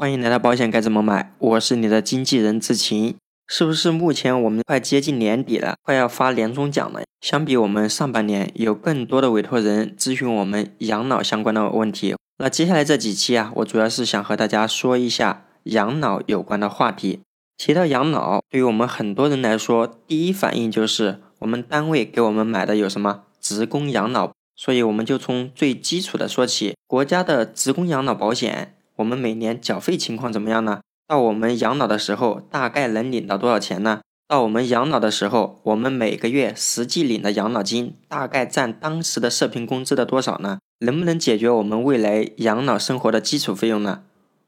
欢迎来到保险该怎么买，我是你的经纪人志晴。是不是目前我们快接近年底了，快要发年终奖了？相比我们上半年，有更多的委托人咨询我们养老相关的问题。那接下来这几期啊，我主要是想和大家说一下养老有关的话题。提到养老，对于我们很多人来说，第一反应就是我们单位给我们买的有什么职工养老，所以我们就从最基础的说起。国家的职工养老保险，我们每年缴费情况怎么样呢？到我们养老的时候，大概能领到多少钱呢？到我们养老的时候，我们每个月实际领的养老金大概占当时的社平工资的多少呢？能不能解决我们未来养老生活的基础费用呢？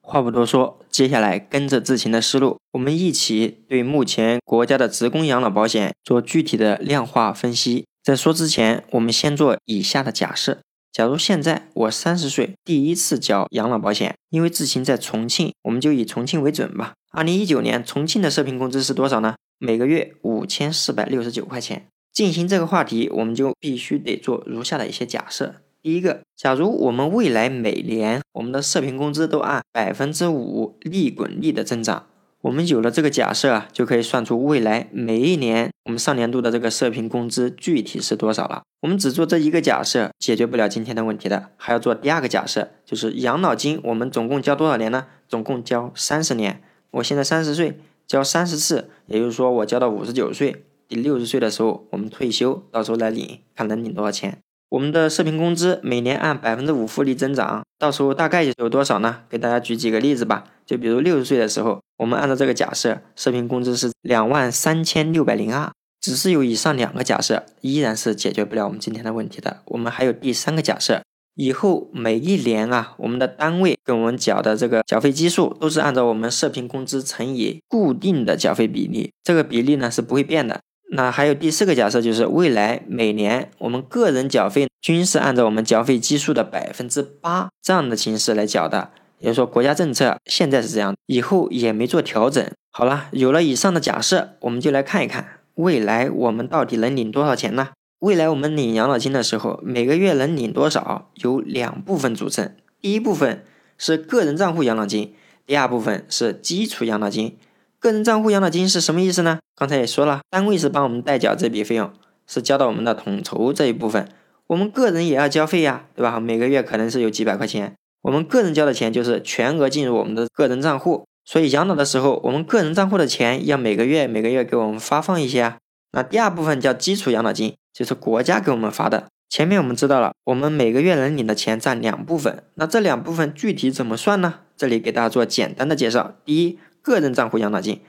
话不多说，接下来跟着志勤的思路，我们一起对目前国家的职工养老保险做具体的量化分析。在说之前，我们先做以下的假设：假如现在我三十岁，第一次交养老保险，因为志勤在重庆，我们就以重庆为准吧。二零一九年重庆的社平工资是多少呢？每个月五千四百六十九块钱。进行这个话题，我们就必须得做如下的一些假设。第一个，假如我们未来每年我们的社平工资都按百分之五利滚利的增长，我们有了这个假设啊，就可以算出未来每一年我们上年度的这个社平工资具体是多少了。我们只做这一个假设，解决不了今天的问题的，还要做第二个假设，就是养老金我们总共交多少年呢？总共交三十年。我现在三十岁，交三十次，也就是说我交到五十九岁，第六十岁的时候我们退休，到时候来领，看能领多少钱。我们的社平工资每年按百分之五复利增长，到时候大概有多少呢？给大家举几个例子吧。就比如六十岁的时候，我们按照这个假设，社平工资是两万三千六百零二。只是有以上两个假设，依然是解决不了我们今天的问题的。我们还有第三个假设，以后每一年啊，我们的单位给我们缴的这个缴费基数都是按照我们社平工资乘以固定的缴费比例，这个比例呢是不会变的。那还有第四个假设，就是未来每年我们个人缴费均是按照我们缴费基数的百分之八这样的形式来缴的，也就是说国家政策现在是这样，以后也没做调整。好了，有了以上的假设，我们就来看一看未来我们到底能领多少钱呢？未来我们领养老金的时候，每个月能领多少？由两部分组成，第一部分是个人账户养老金，第二部分是基础养老金。个人账户养老金是什么意思呢？刚才也说了，单位是帮我们代缴这笔费用，是交到我们的统筹这一部分。我们个人也要交费呀，对吧？每个月可能是有几百块钱，我们个人交的钱就是全额进入我们的个人账户。所以养老的时候，我们个人账户的钱要每个月每个月给我们发放一些啊。那第二部分叫基础养老金，就是国家给我们发的。前面我们知道了，我们每个月能领的钱占两部分。那这两部分具体怎么算呢？这里给大家做简单的介绍。第一。个人账户养老金，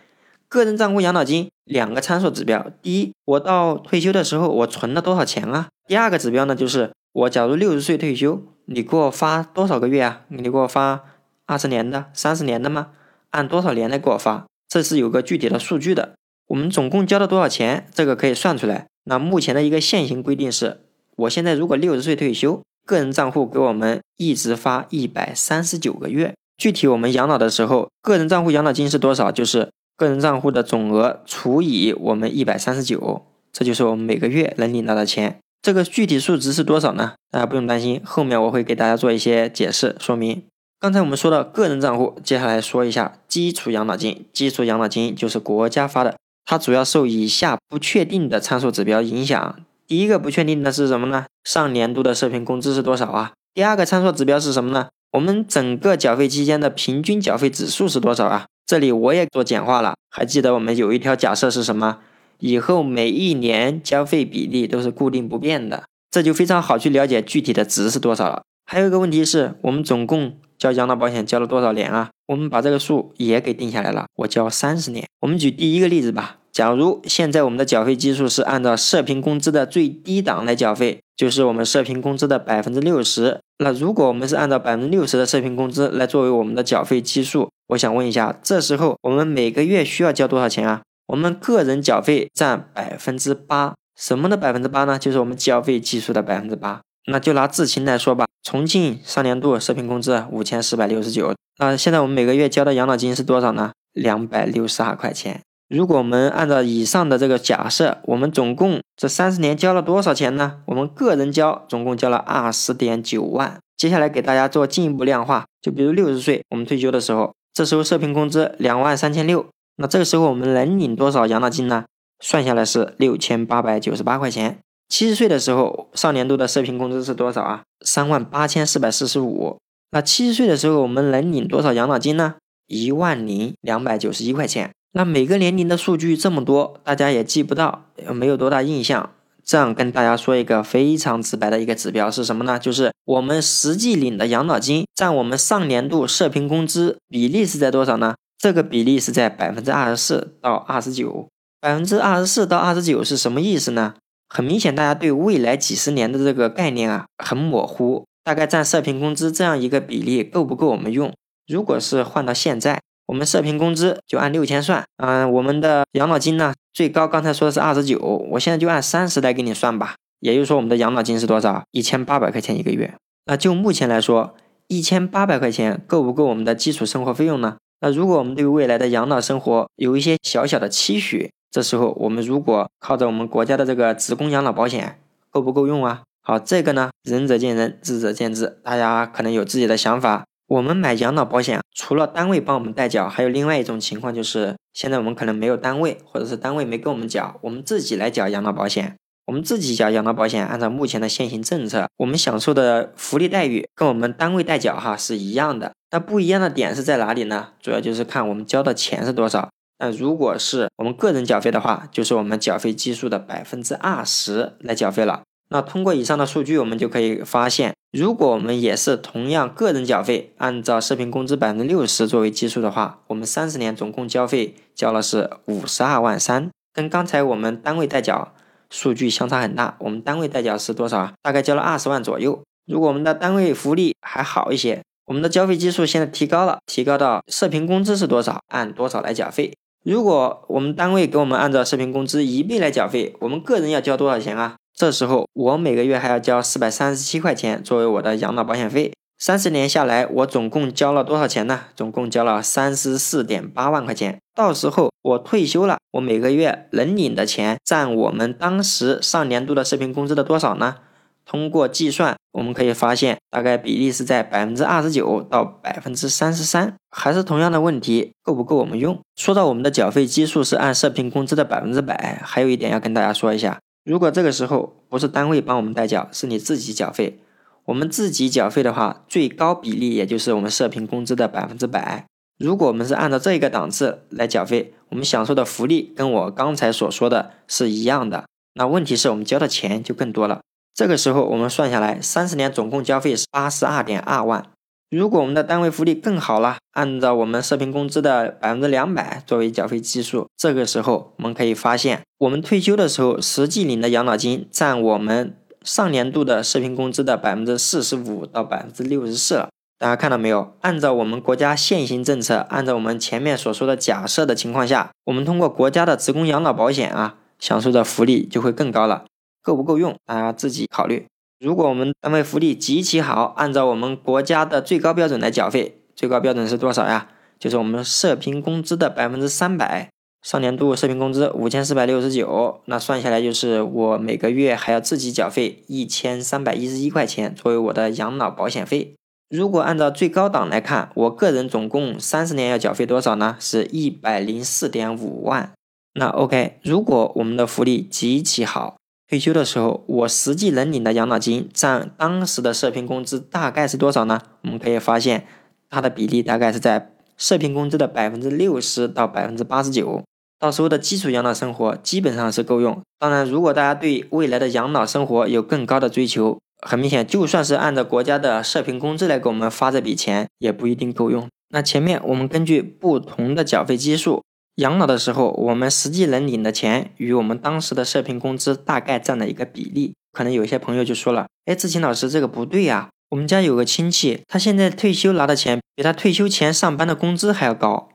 个人账户养老金两个参数指标，第一，我到退休的时候我存了多少钱啊？第二个指标呢，就是我假如六十岁退休，你给我发多少个月啊？你给我发二十年的、三十年的吗？按多少年来给我发？这是有个具体的数据的。我们总共交了多少钱？这个可以算出来。那目前的一个现行规定是，我现在如果六十岁退休，个人账户给我们一直发一百三十九个月。具体我们养老的时候，个人账户养老金是多少？就是个人账户的总额除以我们一百三十九，这就是我们每个月能领到的钱。这个具体数值是多少呢？大家不用担心，后面我会给大家做一些解释说明。刚才我们说到个人账户，接下来说一下基础养老金。基础养老金就是国家发的，它主要受以下不确定的参数指标影响。第一个不确定的是什么呢？上年度的社平工资是多少啊？第二个参数指标是什么呢？我们整个缴费期间的平均缴费指数是多少啊？这里我也做简化了。还记得我们有一条假设是什么？以后每一年交费比例都是固定不变的，这就非常好去了解具体的值是多少了。还有一个问题是我们总共交养老保险交了多少年啊？我们把这个数也给定下来了，我交三十年。我们举第一个例子吧。假如现在我们的缴费基数是按照社平工资的最低档来缴费，就是我们社平工资的百分之六十。那如果我们是按照百分之六十的社平工资来作为我们的缴费基数，我想问一下，这时候我们每个月需要交多少钱啊？我们个人缴费占百分之八，什么的百分之八呢？就是我们缴费基数的百分之八。那就拿智勤来说吧，重庆上年度社平工资五千四百六十九，那现在我们每个月交的养老金是多少呢？两百六十二块钱。如果我们按照以上的这个假设，我们总共这三十年交了多少钱呢？我们个人交总共交了二十点九万。接下来给大家做进一步量化，就比如六十岁我们退休的时候，这时候社平工资两万三千六，那这个时候我们能领多少养老金呢？算下来是六千八百九十八块钱。七十岁的时候，上年度的社平工资是多少啊？三万八千四百四十五。那七十岁的时候，我们能领多少养老金呢？一万零两百九十一块钱。那每个年龄的数据这么多，大家也记不到，没有多大印象。这样跟大家说一个非常直白的一个指标是什么呢？就是我们实际领的养老金占我们上年度社平工资比例是在多少呢？这个比例是在百分之二十四到二十九。百分之二十四到二十九是什么意思呢？很明显，大家对未来几十年的这个概念啊很模糊。大概占社平工资这样一个比例够不够我们用？如果是换到现在，我们社平工资就按六千算。嗯，我们的养老金呢，最高刚才说的是二十九，我现在就按三十来给你算吧。也就是说，我们的养老金是多少？一千八百块钱一个月。那就目前来说，一千八百块钱够不够我们的基础生活费用呢？那如果我们对未来的养老生活有一些小小的期许？这时候，我们如果靠着我们国家的这个职工养老保险，够不够用啊？好，这个呢，仁者见仁，智者见智，大家可能有自己的想法。我们买养老保险，除了单位帮我们代缴，还有另外一种情况，就是现在我们可能没有单位，或者是单位没给我们缴，我们自己来缴养老保险。我们自己缴养老保险，按照目前的现行政策，我们享受的福利待遇跟我们单位代缴哈是一样的。那不一样的点是在哪里呢？主要就是看我们交的钱是多少。那如果是我们个人缴费的话，就是我们缴费基数的百分之二十来缴费了。那通过以上的数据，我们就可以发现，如果我们也是同样个人缴费，按照社平工资百分之六十作为基数的话，我们三十年总共交费交了是五十二万三，跟刚才我们单位代缴数据相差很大。我们单位代缴是多少啊？大概交了二十万左右。如果我们的单位福利还好一些，我们的交费基数现在提高了，提高到社平工资是多少，按多少来缴费。如果我们单位给我们按照社平工资一倍来缴费，我们个人要交多少钱啊？这时候我每个月还要交四百三十七块钱作为我的养老保险费。三十年下来，我总共交了多少钱呢？总共交了三十四点八万块钱。到时候我退休了，我每个月能领的钱占我们当时上年度的社平工资的多少呢？通过计算，我们可以发现，大概比例是在百分之二十九到百分之三十三，还是同样的问题，够不够我们用？说到我们的缴费基数是按社平工资的百分之百，还有一点要跟大家说一下，如果这个时候不是单位帮我们代缴，是你自己缴费，我们自己缴费的话，最高比例也就是我们社平工资的百分之百。如果我们是按照这个档次来缴费，我们享受的福利跟我刚才所说的是一样的，那问题是我们交的钱就更多了。这个时候我们算下来，三十年总共交费是八十二点二万。如果我们的单位福利更好了，按照我们社平工资的百分之两百作为缴费基数，这个时候我们可以发现，我们退休的时候实际领的养老金占我们上年度的社平工资的百分之四十五到百分之六十四了。大家看到没有？按照我们国家现行政策，按照我们前面所说的假设的情况下，我们通过国家的职工养老保险啊，享受的福利就会更高了。够不够用？大家自己考虑。如果我们单位福利极其好，按照我们国家的最高标准来缴费，最高标准是多少呀？就是我们社平工资的百分之三百。上年度社平工资五千四百六十九，那算下来就是我每个月还要自己缴费一千三百一十一块钱作为我的养老保险费。如果按照最高档来看，我个人总共三十年要缴费多少呢？是一百零四点五万。那 OK，如果我们的福利极其好。退休的时候，我实际能领的养老金占当时的社平工资大概是多少呢？我们可以发现，它的比例大概是在社平工资的百分之六十到百分之八十九。到时候的基础养老生活基本上是够用。当然，如果大家对未来的养老生活有更高的追求，很明显，就算是按照国家的社平工资来给我们发这笔钱，也不一定够用。那前面我们根据不同的缴费基数。养老的时候，我们实际能领的钱与我们当时的社平工资大概占了一个比例。可能有些朋友就说了：“哎，志勤老师，这个不对呀！我们家有个亲戚，他现在退休拿的钱比他退休前上班的工资还要高。”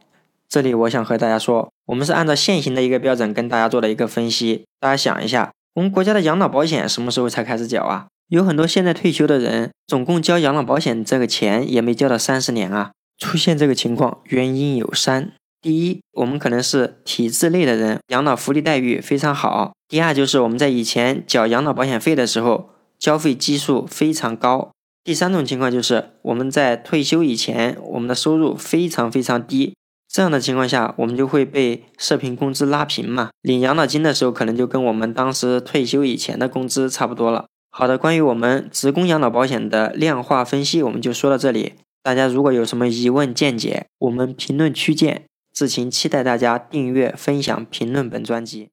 这里我想和大家说，我们是按照现行的一个标准跟大家做了一个分析。大家想一下，我们国家的养老保险什么时候才开始缴啊？有很多现在退休的人，总共交养老保险这个钱也没交到三十年啊！出现这个情况，原因有三。第一，我们可能是体制内的人，养老福利待遇非常好。第二，就是我们在以前缴养老保险费的时候，交费基数非常高。第三种情况就是我们在退休以前，我们的收入非常非常低，这样的情况下，我们就会被社平工资拉平嘛。领养老金的时候，可能就跟我们当时退休以前的工资差不多了。好的，关于我们职工养老保险的量化分析，我们就说到这里。大家如果有什么疑问见解，我们评论区见。志勤期待大家订阅、分享、评论本专辑。